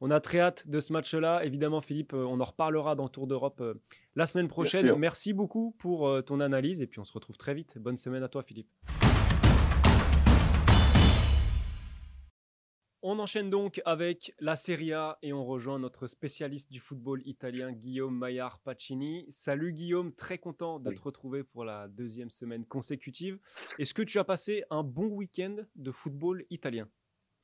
S1: on a très hâte de ce match-là. Évidemment, Philippe, on en reparlera dans Tour d'Europe euh, la semaine prochaine. Merci beaucoup pour euh, ton analyse et puis on se retrouve très vite. Bonne semaine à toi, Philippe. On enchaîne donc avec la Serie A et on rejoint notre spécialiste du football italien, Guillaume Maillard Pacini. Salut Guillaume, très content de oui. te retrouver pour la deuxième semaine consécutive. Est-ce que tu as passé un bon week-end de football italien?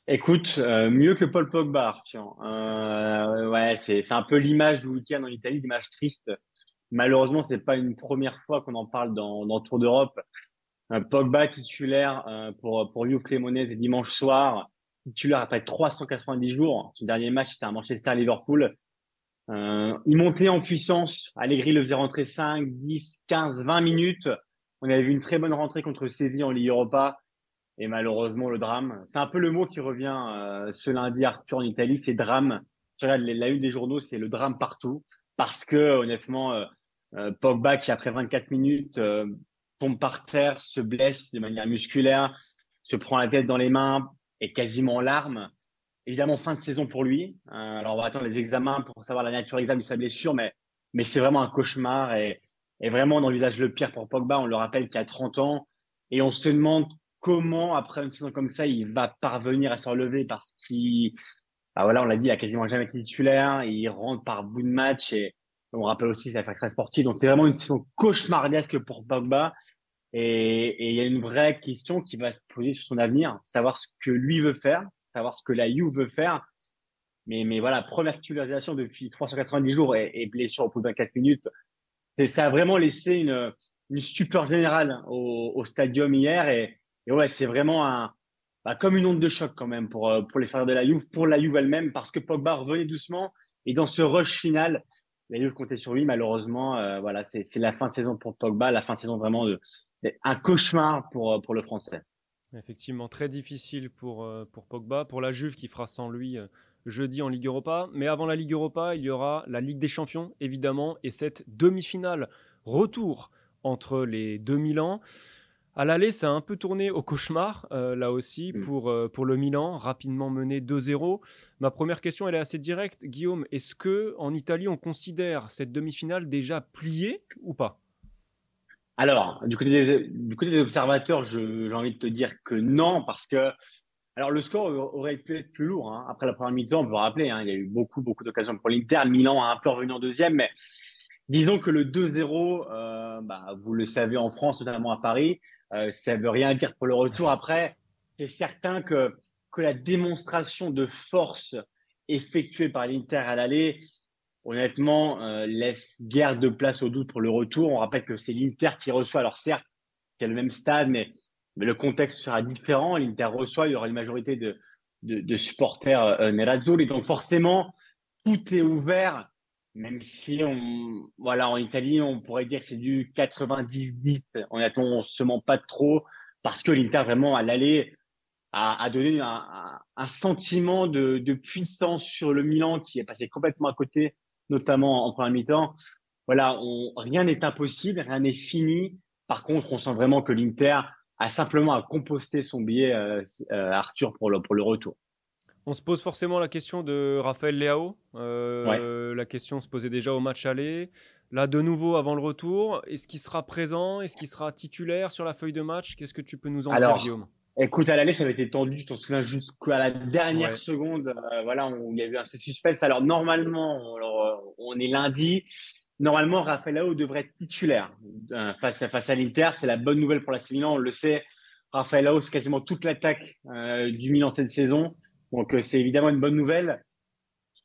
S4: Écoute, euh, mieux que Paul Pogba, tiens. Euh, ouais, c'est un peu l'image du week-end en Italie, l'image triste. Malheureusement, c'est pas une première fois qu'on en parle dans, dans Tour d'Europe. Euh, Pogba titulaire euh, pour pour Juve Cremonese dimanche soir titulaire après 390 jours. Son dernier match, c'était à Manchester-Liverpool. Euh, il montait en puissance. Allegri le faisait rentrer 5, 10, 15, 20 minutes. On avait vu une très bonne rentrée contre Séville en Ligue Europa. Et malheureusement, le drame. C'est un peu le mot qui revient euh, ce lundi, Arthur, en Italie, c'est drame. La, la une des journaux, c'est le drame partout. Parce que, honnêtement, euh, Pogba, qui après 24 minutes, tombe par terre, se blesse de manière musculaire, se prend la tête dans les mains, est quasiment en larmes. Évidemment, fin de saison pour lui. Euh, alors, on va attendre les examens pour savoir la nature exacte de sa blessure, mais, mais c'est vraiment un cauchemar. Et, Et vraiment, on envisage le pire pour Pogba. On le rappelle qu'il a 30 ans. Et on se demande comment, après une saison comme ça, il va parvenir à se relever parce qu'il, bah voilà, on l'a dit, il a quasiment jamais été titulaire. Il rentre par bout de match et on rappelle aussi sa très sportive. Donc, c'est vraiment une saison cauchemardesque pour Pogba. Et il y a une vraie question qui va se poser sur son avenir, savoir ce que lui veut faire, savoir ce que la You veut faire. Mais, voilà, première titularisation depuis 390 jours et, blessure au bout de 24 minutes. Ça a vraiment laissé une, stupeur générale au, au stadium hier. Et, ouais, c'est vraiment bah, comme une onde de choc quand même pour, euh, pour les frères de la Juve, pour la Juve elle-même, parce que Pogba revenait doucement. Et dans ce rush final, la Juve comptait sur lui. Malheureusement, euh, voilà, c'est la fin de saison pour Pogba, la fin de saison vraiment un cauchemar pour, euh, pour le Français.
S1: Effectivement, très difficile pour, pour Pogba, pour la Juve qui fera sans lui jeudi en Ligue Europa. Mais avant la Ligue Europa, il y aura la Ligue des Champions, évidemment, et cette demi-finale retour entre les deux Milan. À l'aller, ça a un peu tourné au cauchemar, euh, là aussi, mm. pour, euh, pour le Milan, rapidement mené 2-0. Ma première question, elle est assez directe. Guillaume, est-ce que en Italie, on considère cette demi-finale déjà pliée ou pas?
S4: Alors, du côté des, du côté des observateurs, j'ai envie de te dire que non, parce que alors, le score aurait pu être plus lourd. Hein. Après la première mi-temps, on peut rappeler, hein, il y a eu beaucoup, beaucoup d'occasions pour l'Inter. Milan a un peu revenu en deuxième, mais disons que le 2-0, euh, bah, vous le savez en France, notamment à Paris, euh, ça veut rien dire pour le retour. Après, c'est certain que, que la démonstration de force effectuée par l'Inter à l'aller, honnêtement, euh, laisse guère de place au doute pour le retour. On rappelle que c'est l'Inter qui reçoit. Alors certes, c'est le même stade, mais le contexte sera différent. L'Inter reçoit, il y aura une majorité de, de, supporters euh, Nerazzurri. Donc forcément, tout est ouvert, même si on, voilà, en Italie, on pourrait dire que c'est du 98. Honnêtement, on se ment pas trop parce que l'Inter vraiment à l'aller a, donné un, sentiment de, puissance sur le Milan qui est passé complètement à côté, notamment en première mi-temps. Voilà, rien n'est impossible, rien n'est fini. Par contre, on sent vraiment que l'Inter a simplement à composter son billet, euh, euh, Arthur, pour le, pour le retour.
S1: On se pose forcément la question de Raphaël Leao. Euh, la question se posait déjà au match aller. Là, de nouveau, avant le retour, est-ce qu'il sera présent? Est-ce qu'il sera titulaire sur la feuille de match? Qu'est-ce que tu peux nous en dire, Guillaume?
S4: Écoute, à l'aller, ça avait été tendu, tu souviens, jusqu'à la dernière seconde. voilà, on, il y a eu un suspense. Alors, normalement, on est lundi. Normalement, Rafael devrait être titulaire euh, face, à, face à l'Inter. C'est la bonne nouvelle pour la Milan, on le sait. Rafael c'est quasiment toute l'attaque euh, du Milan cette saison. Donc, euh, c'est évidemment une bonne nouvelle.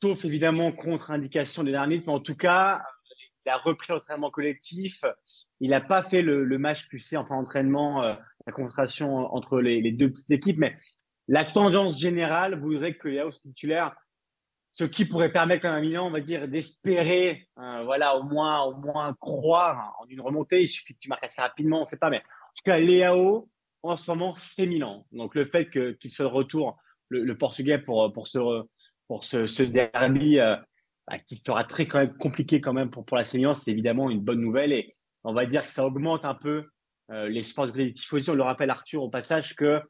S4: Sauf évidemment contre-indication des derniers Mais en tout cas, il a repris l'entraînement collectif. Il n'a pas fait le, match QC, enfin entraînement, la concentration entre les, deux petites équipes. Mais la tendance générale voudrait que Léo titulaire ce qui pourrait permettre à Milan, on va dire, d'espérer, euh, voilà, au moins, au moins croire en une remontée. Il suffit que tu marques assez rapidement, on ne sait pas, mais en tout cas, Léao, en ce moment, c'est Milan. Donc, le fait qu'il soit de retour, le, Portugais, pour, pour ce, pour ce, ce derby, euh, bah, qui sera très quand même compliqué quand même pour, pour la Milan, c'est évidemment une bonne nouvelle et on va dire que ça augmente un peu euh, l'espoir du côté des tifosi. On le rappelle, Arthur, au passage, que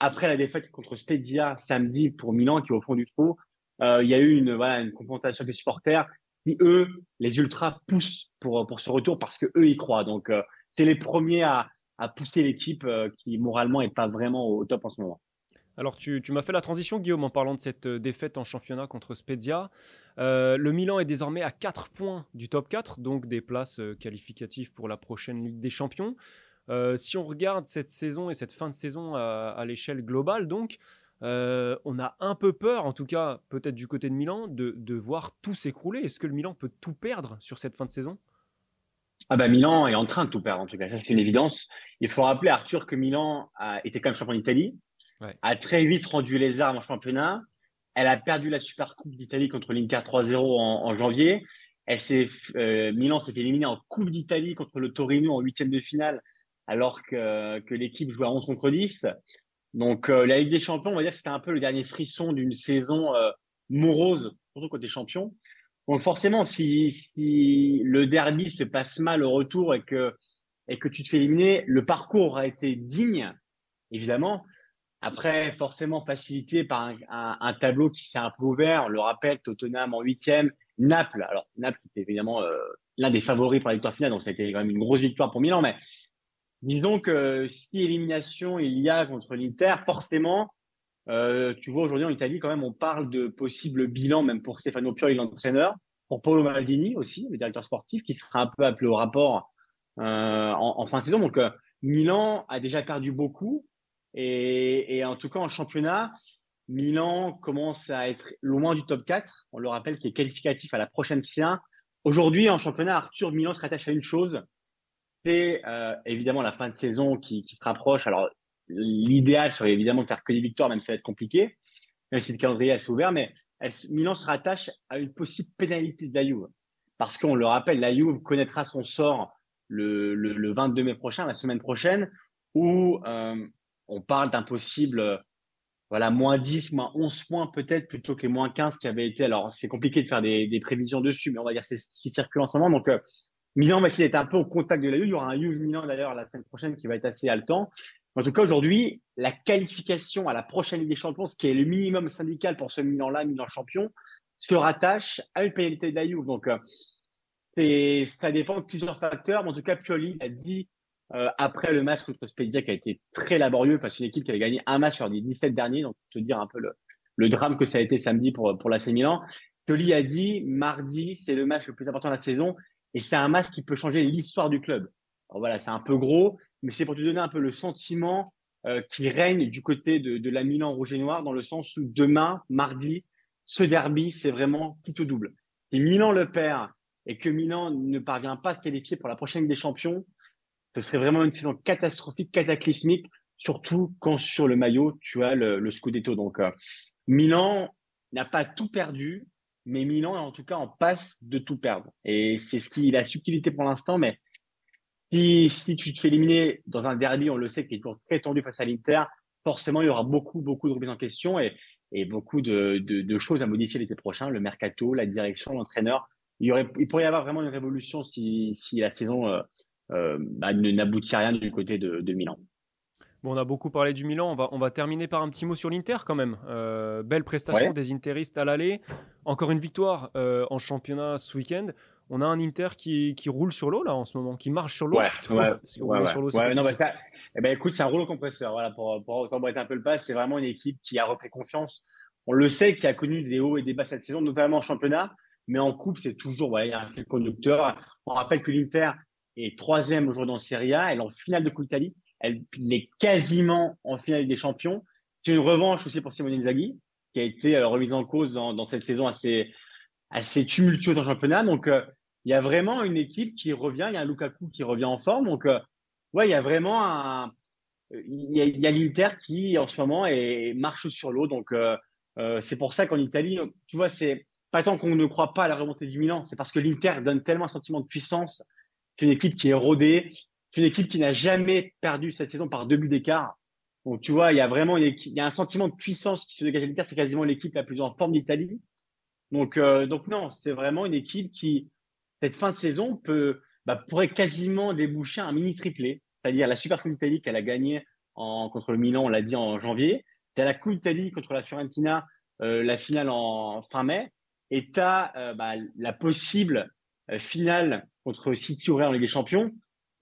S4: après la défaite contre Spezia samedi pour Milan, qui est au fond du trou, euh, il y a eu une, voilà, une confrontation des supporters qui, eux, les ultras poussent pour, pour ce retour parce que eux y croient. Donc, euh, c'est les premiers à, à pousser l'équipe euh, qui, moralement, n'est pas vraiment au top en ce moment.
S1: Alors, tu, tu m'as fait la transition, Guillaume, en parlant de cette défaite en championnat contre Spezia. le Milan est désormais à 4 points du top 4, donc des places qualificatives pour la prochaine Ligue des Champions. si on regarde cette saison et cette fin de saison à, l'échelle globale, donc, euh, on a un peu peur, en tout cas peut-être du côté de Milan, de, voir tout s'écrouler. Est-ce que le Milan peut tout perdre sur cette fin de saison?
S4: Ah bah Milan est en train de tout perdre en tout cas, ça c'est une évidence. Il faut rappeler Arthur que Milan a quand même champion d'Italie, a très vite rendu les armes en championnat. Elle a perdu la Super Coupe d'Italie contre l'Inter 3-0 en, janvier. Euh, Milan s'est éliminé en Coupe d'Italie contre le Torino en huitième de finale, alors que, l'équipe jouait à 11 contre 10. Donc euh, la Ligue des Champions, on va dire que c'était un peu le dernier frisson d'une saison euh, morose, surtout côté champion. Donc forcément, si, le derby se passe mal au retour et que, et que tu te fais éliminer, le parcours aura été digne, évidemment. Après, forcément facilité par un, tableau qui s'est un peu ouvert. Le rappelle, Tottenham en huitième, Naples, alors Naples qui était évidemment euh, l'un des favoris pour la victoire finale, donc ça a été quand même une grosse victoire pour Milan, mais disons que si élimination il y a contre l'Inter, forcément, euh, tu vois aujourd'hui en Italie quand même on parle de possible bilan même pour Stefano Pioli l'entraîneur, pour Paolo Maldini aussi, le directeur sportif, qui sera un peu appelé au rapport euh, en, fin de saison. Donc Milan a déjà perdu beaucoup et, en tout cas en championnat, Milan commence à être loin du top 4. On le rappelle, qui est qualificatif à la prochaine C1. Aujourd'hui, en championnat, Arthur Milan se rattache à une chose. C'est euh, évidemment la fin de saison qui, se rapproche. Alors, l'idéal serait évidemment de faire que des victoires, même si ça va être compliqué, même si le calendrier est assez ouvert. Mais Milan se rattache à une possible pénalité de la Juve. Parce qu'on le rappelle, la Juve connaîtra son sort le 22 mai prochain, la semaine prochaine, où euh, on parle d'un possible voilà, moins 10, moins 11 points peut-être plutôt que les moins 15 qui avaient été. Alors, c'est compliqué de faire des, des, prévisions dessus, mais on va dire c'est ce qui circule en ce moment. Donc, euh, Milan va essayer d'être un peu au contact de la Juve. Il y aura un Juve Milan d'ailleurs la semaine prochaine qui va être assez haletant. En tout cas, aujourd'hui, la qualification à la prochaine Ligue des Champions, ce qui est le minimum syndical pour ce Milan-là, Milan champion, se rattache à une pénalité de la Juve. Donc, euh, ça dépend de plusieurs facteurs. Mais en tout cas, Pioli a dit euh, après le match contre Spezia qui a été très laborieux parce une équipe qui avait gagné un match sur les 17 derniers, donc te dire un peu le, drame que ça a été samedi pour, pour l'AC Milan. Pioli a dit mardi, c'est le match le plus important de la saison et c'est un match qui peut changer l'histoire du club. Alors voilà, c'est un peu gros, mais c'est pour te donner un peu le sentiment euh, qui règne du côté de, la Milan rouge et noir dans le sens où demain, mardi, ce derby, c'est vraiment tout au double. Si Milan le perd et que Milan ne parvient pas à se qualifier pour la prochaine des Champions, ce serait vraiment une saison catastrophique, cataclysmique, surtout quand sur le maillot, tu as le, Scudetto. Donc, euh, Milan n'a pas tout perdu, mais Milan, en tout cas, en passe de tout perdre. Et c'est ce qui la subtilité pour l'instant, mais si, si, tu te fais éliminer dans un derby, on le sait, qui est toujours très tendu face à l'Inter, forcément, il y aura beaucoup, beaucoup de remises en question et, beaucoup de, choses à modifier l'été prochain, le mercato, la direction, l'entraîneur. Il pourrait y avoir vraiment une révolution si, si la saison euh, euh, bah, n'aboutit à rien du côté de, Milan.
S1: Bon, on a beaucoup parlé du Milan. On va, on va terminer par un petit mot sur l'Inter quand même. Euh, belle prestation des Interistes à l'aller. Encore une victoire euh, en championnat ce week-end. On a un Inter qui, qui roule sur l'eau là en ce moment, qui marche sur l'eau.
S4: Ouais, ouais, sur l'eau. non, bah, ça, eh ben, écoute, c'est un rouleau compresseur. Voilà, pour, pour t'emboîter un peu le pas, c'est vraiment une équipe qui a repris confiance. On le sait, qui a connu des hauts et des bas cette saison, notamment en championnat. Mais en coupe, c'est toujours, il y a un fil conducteur. On rappelle que l'Inter est troisième aujourd'hui en Serie A. Elle est en finale de Coupe d'Italie. Elle est quasiment en finale des champions. C'est une revanche aussi pour Simone Inzaghi, qui a été euh, remise en cause dans, cette saison assez, tumultueuse en championnat. Donc, euh, il y a vraiment une équipe qui revient. Il y a un Lukaku qui revient en forme. Donc, euh, ouais, il y a vraiment un. Il y a l'Inter qui, en ce moment, est, marche sur l'eau. Donc, c'est pour ça qu'en Italie, tu vois, c'est pas tant qu'on ne croit pas à la remontée du Milan, c'est parce que l'Inter donne tellement un sentiment de puissance c'est une équipe qui est rodée. C'est une équipe qui n'a jamais perdu cette saison par deux buts d'écart. Donc, tu vois, il y a vraiment il y a un sentiment de puissance qui se dégage à l'Inter. C'est quasiment l'équipe la plus en forme d'Italie. Donc, euh, donc non, c'est vraiment une équipe qui, cette fin de saison, peut, bah, pourrait quasiment déboucher un mini triplé. C'est-à-dire la Super Coupe d'Italie qu'elle a gagnée en, contre le Milan, on l'a dit en janvier. Tu as la Coupe d'Italie contre la Fiorentina, euh, la finale en fin mai. Et tu as euh, bah, la possible finale contre City ou Real en Ligue des Champions.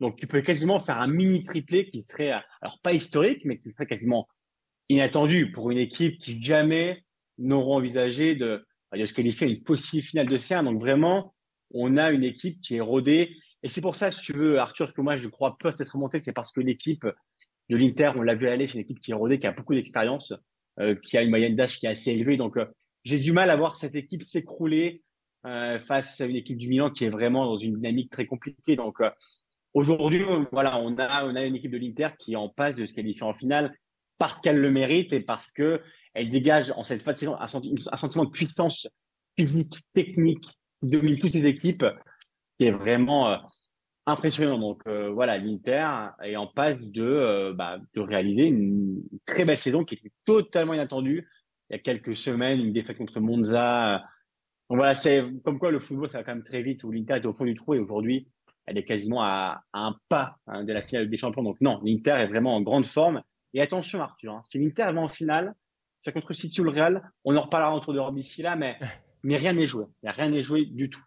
S4: Donc, tu peux quasiment faire un mini triplé qui serait, alors pas historique, mais qui serait quasiment inattendu pour une équipe qui jamais n'aura envisagé de, de se qualifier à une possible finale de C1. Donc, vraiment, on a une équipe qui est rodée. Et c'est pour ça, si tu veux, Arthur, que moi, je crois peut être remontée, c'est parce que l'équipe de l'Inter, on l'a vu aller, c'est une équipe qui est rodée, qui a beaucoup d'expérience, euh, qui a une moyenne d'âge qui est assez élevée. Donc, euh, j'ai du mal à voir cette équipe s'écrouler euh, face à une équipe du Milan qui est vraiment dans une dynamique très compliquée. Donc euh, aujourd'hui, voilà, on a on a une équipe de l'Inter qui est en passe de se qualifier en finale parce qu'elle le mérite et parce que elle dégage en cette fin de saison un, sentiment de puissance physique, technique domine toutes ces équipes qui est vraiment euh, impressionnant. Donc voilà, l'Inter est en passe de, bah, de réaliser une très belle saison qui était totalement inattendue. Il y a quelques semaines, une défaite contre Monza donc voilà, c'est comme quoi le football, ça va quand même très vite, où l'Inter est au fond du trou et aujourd'hui, elle est quasiment à, un pas hein, de la finale des champions. Donc non, l'Inter est vraiment en grande forme. Et attention Arthur, hein, si l'Inter va en finale, c'est contre City ou le Real, on en reparlera autour de d'ici là, mais (laughs) mais rien n'est joué. Il n'y a rien n'est joué du tout.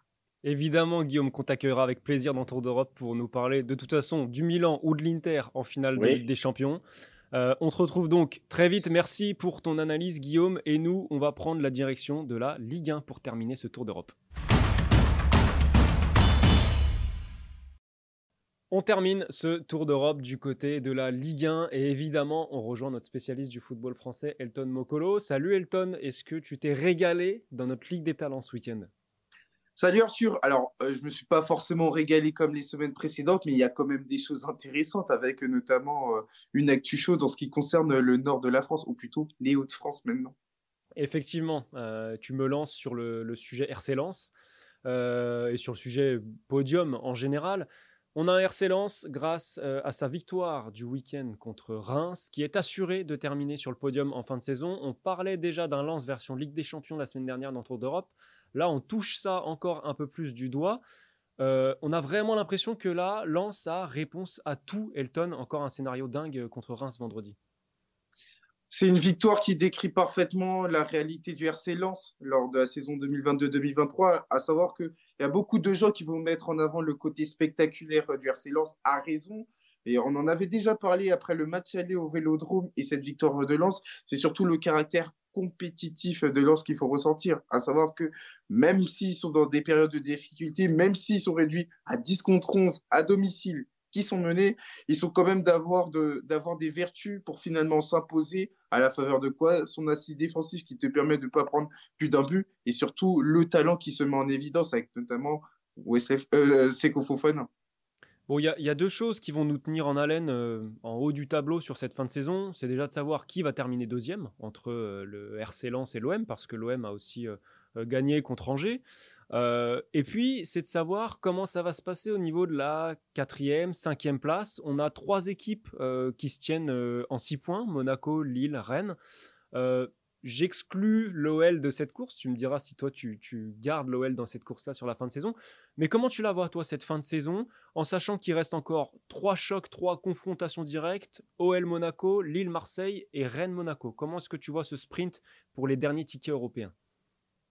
S1: Évidemment, Guillaume, qu'on t'accueillera avec plaisir dans Tour d'Europe pour nous parler de toute façon du Milan ou de l'Inter en finale de Ligue des Champions. Euh, on te retrouve donc très vite. Merci pour ton analyse, Guillaume. Et nous, on va prendre la direction de la Ligue 1 pour terminer ce Tour d'Europe. On termine ce tour d'Europe du côté de la Ligue 1 et évidemment on rejoint notre spécialiste du football français Elton Mokolo. Salut Elton, est-ce que tu t'es régalé dans notre Ligue des Talents ce week-end?
S5: Salut Arthur. Alors, euh, je ne me suis pas forcément régalé comme les semaines précédentes, mais il y a quand même des choses intéressantes avec euh, notamment euh, une actu chaude en ce qui concerne le nord de la France, ou plutôt les Hauts-de-France maintenant.
S1: Effectivement, tu me lances sur le, sujet RC Lens et sur le sujet podium en général. On a un RC Lens grâce à sa victoire du week-end contre Reims, qui est assuré de terminer sur le podium en fin de saison. On parlait déjà d'un Lens version Ligue des Champions la semaine dernière dans Tour d'Europe. Là, on touche ça encore un peu plus du doigt. Euh, on a vraiment l'impression que là, Lens a réponse à tout. Elton, encore un scénario dingue contre Reims vendredi.
S5: C'est une victoire qui décrit parfaitement la réalité du RC Lens lors de la saison 2022-2023, à savoir qu'il y a beaucoup de gens qui vont mettre en avant le côté spectaculaire du RC Lens à raison. Et on en avait déjà parlé après le match aller au Vélodrome et cette victoire de Lens. C'est surtout le caractère compétitif de Lens qu'il faut ressentir, à savoir que même s'ils sont dans des périodes de difficulté, même s'ils sont réduits à 10 contre 11 à domicile qui sont menés, ils sont quand même d'avoir de, d'avoir des vertus pour finalement s'imposer à la faveur de quoi? Son assise défensif qui te permet de ne pas prendre plus d'un but et surtout le talent qui se met en évidence avec notamment WSF, euh, Seko Fofana.
S1: Bon, il y, a deux choses qui vont nous tenir en haleine euh, en haut du tableau sur cette fin de saison. C'est déjà de savoir qui va terminer deuxième entre euh, le RC Lens et l'OM, parce que l'OM a aussi euh, gagné contre Angers. Et puis, c'est de savoir comment ça va se passer au niveau de la quatrième, cinquième place. On a trois équipes qui se tiennent en six points, Monaco, Lille, Rennes. J'exclus l'OL de cette course. Tu me diras si toi, tu, gardes l'OL dans cette course-là sur la fin de saison. Mais comment tu la vois, toi, cette fin de saison, en sachant qu'il reste encore trois chocs, trois confrontations directes, OL Monaco, Lille Marseille et Rennes Monaco? Comment est-ce que tu vois ce sprint pour les derniers tickets européens?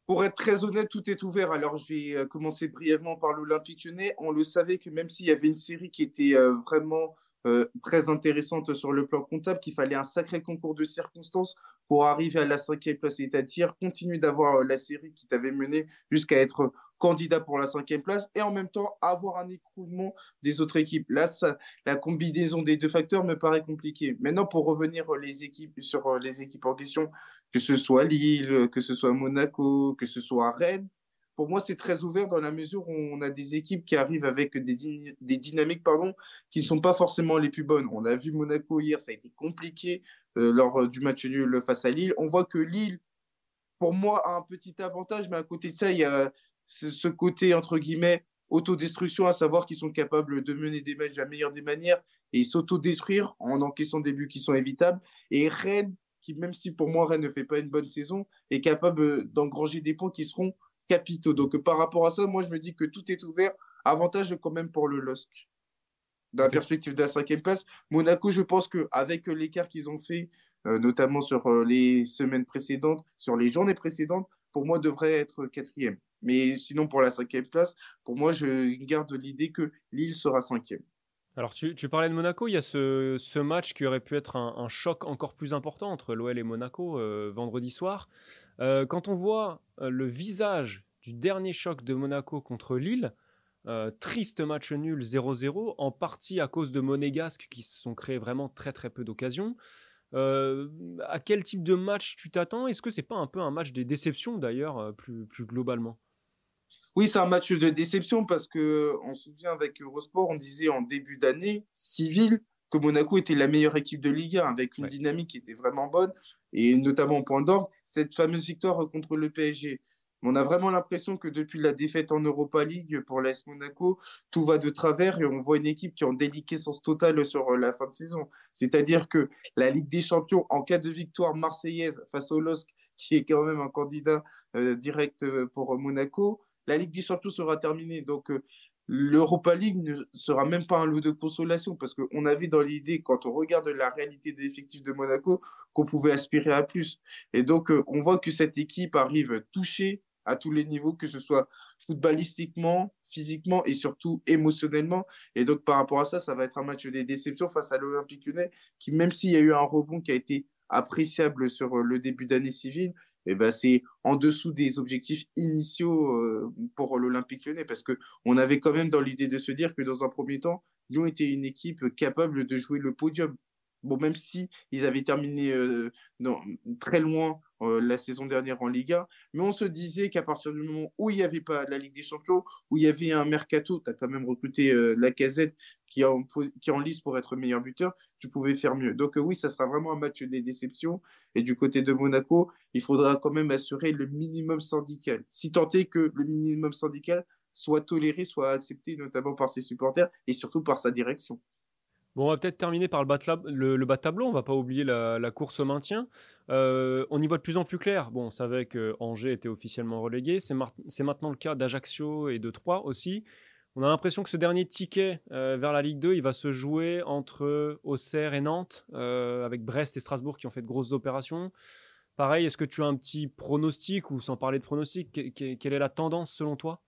S5: Pour être très honnête, tout est ouvert. Alors, je vais euh, commencer brièvement par l'Olympique lyonnais. On le savait que même s'il y avait une série qui était euh, vraiment euh, très intéressante sur le plan comptable, qu'il fallait un sacré concours de circonstances pour arriver à la cinquième place, c'est-à-dire continuer d'avoir la série qui t'avait mené jusqu'à être candidat pour la cinquième place et en même temps avoir un écroulement des autres équipes. Là, ça, la combinaison des deux facteurs me paraît compliquée. Maintenant, pour revenir les équipes, sur les équipes en question, que ce soit Lille, que ce soit Monaco, que ce soit Rennes, pour moi, c'est très ouvert dans la mesure où on a des équipes qui arrivent avec des, dynamiques pardon, qui ne sont pas forcément les plus bonnes. On a vu Monaco hier, ça a été compliqué euh, lors du match nul face à Lille. On voit que Lille, pour moi, a un petit avantage, mais à côté de ça, il y a ce côté, entre guillemets, autodestruction, à savoir qu'ils sont capables de mener des matchs de la meilleure des manières et s'autodétruire en encaissant des buts qui sont évitables. Et Rennes, qui même si pour moi Rennes ne fait pas une bonne saison, est capable d'engranger des points qui seront capitaux. Donc par rapport à ça, moi je me dis que tout est ouvert. Avantage quand même pour le LOSC. Dans la perspective de la cinquième place, Monaco, je pense qu'avec l'écart qu'ils ont fait, euh, notamment sur euh, les semaines précédentes, sur les journées précédentes, pour moi devrait être quatrième. Mais sinon, pour la cinquième place, pour moi, je garde l'idée que Lille sera cinquième.
S1: Alors, tu, parlais de Monaco, il y a ce, match qui aurait pu être un, choc encore plus important entre l'OL et Monaco euh, vendredi soir. Euh, quand on voit euh, le visage du dernier choc de Monaco contre Lille, triste match nul 0-0, en partie à cause de Monégasques qui se sont créés vraiment très très peu d'occasions. à quel type de match tu t'attends? Est-ce que c'est pas un peu un match des déceptions d'ailleurs, plus, plus globalement?
S5: Oui, c'est un match de déception parce que on se souvient avec Eurosport, on disait en début d'année civil que Monaco était la meilleure équipe de Ligue 1 avec une dynamique qui était vraiment bonne et notamment en point d'orgue, cette fameuse victoire contre le PSG. On a vraiment l'impression que depuis la défaite en Europa League pour l'AS Monaco, tout va de travers et on voit une équipe qui est en déliquescence totale sur la fin de saison. C'est-à-dire que la Ligue des Champions, en cas de victoire marseillaise face au LOSC, qui est quand même un candidat euh, direct euh, pour Monaco, la Ligue des Champions sera terminée. Donc, euh, l'Europa League ne sera même pas un lot de consolation parce qu'on avait dans l'idée, quand on regarde la réalité des effectifs de Monaco, qu'on pouvait aspirer à plus. Et donc, euh, on voit que cette équipe arrive touchée à tous les niveaux, que ce soit footballistiquement, physiquement et surtout émotionnellement. Et donc, par rapport à ça, ça va être un match des déceptions face à l'Olympique lyonnais, qui, même s'il y a eu un rebond qui a été appréciable sur le début d'année civile, eh ben c'est en dessous des objectifs initiaux euh, pour l'Olympique lyonnais, parce qu'on avait quand même dans l'idée de se dire que dans un premier temps, Lyon était une équipe capable de jouer le podium. Bon, même si ils avaient terminé euh, très loin euh, la saison dernière en Liga, mais on se disait qu'à partir du moment où il n'y avait pas la Ligue des Champions, où il y avait un mercato, tu as quand même recruté euh, la casette qui est, en, qui en pour être meilleur buteur, tu pouvais faire mieux. Donc oui, ça sera vraiment un match des déceptions. Et du côté de Monaco, il faudra quand même assurer le minimum syndical. Si tant est que le minimum syndical soit toléré, soit accepté, notamment par ses supporters et surtout par sa direction.
S1: Bon, on va peut-être terminer par le bas, de tableau. On va pas oublier la, course au maintien. Euh, on y voit de plus en plus clair. Bon, on savait que Angers était officiellement relégué. C'est, maintenant le cas d'Ajaccio et de Troyes aussi. On a l'impression que ce dernier ticket euh, vers la Ligue 2, il va se jouer entre Auxerre et Nantes, euh, avec Brest et Strasbourg qui ont fait de grosses opérations. Pareil, est-ce que tu as un petit pronostic ou sans parler de pronostic, quelle est la tendance selon toi?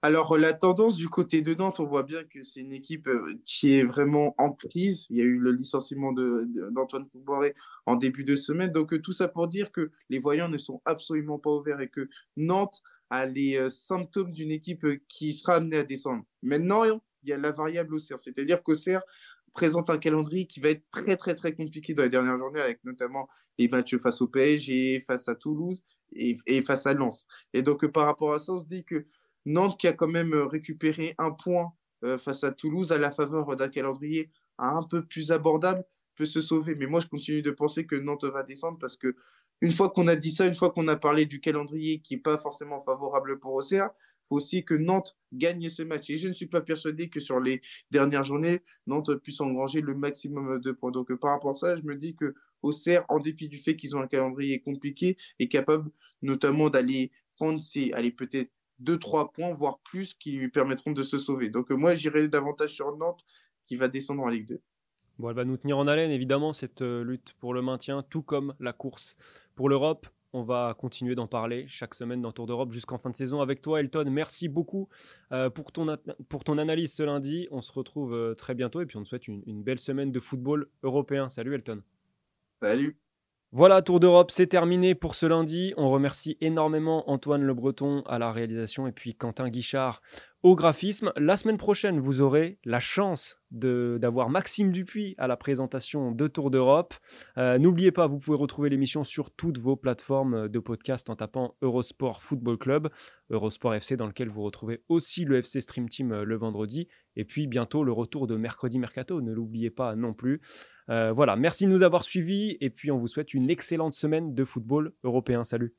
S5: Alors, la tendance du côté de Nantes, on voit bien que c'est une équipe euh, qui est vraiment en prise. Il y a eu le licenciement d'Antoine de, en début de semaine. Donc, euh, tout ça pour dire que les voyants ne sont absolument pas ouverts et que Nantes a les euh, symptômes d'une équipe qui sera amenée à descendre. Maintenant, il y a la variable Auxerre. C'est-à-dire qu'Auxerre présente un calendrier qui va être très, très, très compliqué dans les dernières journées, avec notamment les matchs face au PSG, face à Toulouse et, et face à Lens. Et donc, par rapport à ça, on se dit que Nantes qui a quand même euh, récupéré un point euh, face à Toulouse à la faveur d'un calendrier un peu plus abordable peut se sauver. Mais moi, je continue de penser que Nantes va descendre parce que une fois qu'on a dit ça, une fois qu'on a parlé du calendrier qui n'est pas forcément favorable pour Auxerre, il faut aussi que Nantes gagne ce match. Et je ne suis pas persuadé que sur les dernières journées, Nantes puisse engranger le maximum de points. Donc par rapport à ça, je me dis que Auxerre, en dépit du fait qu'ils ont un calendrier compliqué, est capable notamment d'aller prendre ses, allez, peut-être 2-3 points, voire plus, qui lui permettront de se sauver. Donc euh, moi, j'irai davantage sur Nantes qui va descendre en Ligue 2.
S1: Bon, elle va nous tenir en haleine, évidemment, cette euh, lutte pour le maintien, tout comme la course pour l'Europe. On va continuer d'en parler chaque semaine dans Tour d'Europe jusqu'en fin de saison avec toi, Elton. Merci beaucoup euh, pour, ton pour ton analyse ce lundi. On se retrouve très bientôt et puis on te souhaite une belle semaine de football européen. Salut, Elton.
S5: Salut.
S1: Voilà, Tour d'Europe, c'est terminé pour ce lundi. On remercie énormément Antoine Le Breton à la réalisation et puis Quentin Guichard au graphisme. La semaine prochaine, vous aurez la chance d'avoir Maxime Dupuis à la présentation de Tour d'Europe. Euh, n'oubliez pas, vous pouvez retrouver l'émission sur toutes vos plateformes de podcast en tapant Eurosport Football Club, Eurosport FC dans lequel vous retrouvez aussi le FC Stream Team euh, le vendredi et puis bientôt le retour de Mercredi Mercato, ne l'oubliez pas non plus. Euh, voilà, merci de nous avoir suivis et puis on vous souhaite une excellente semaine de football européen. Salut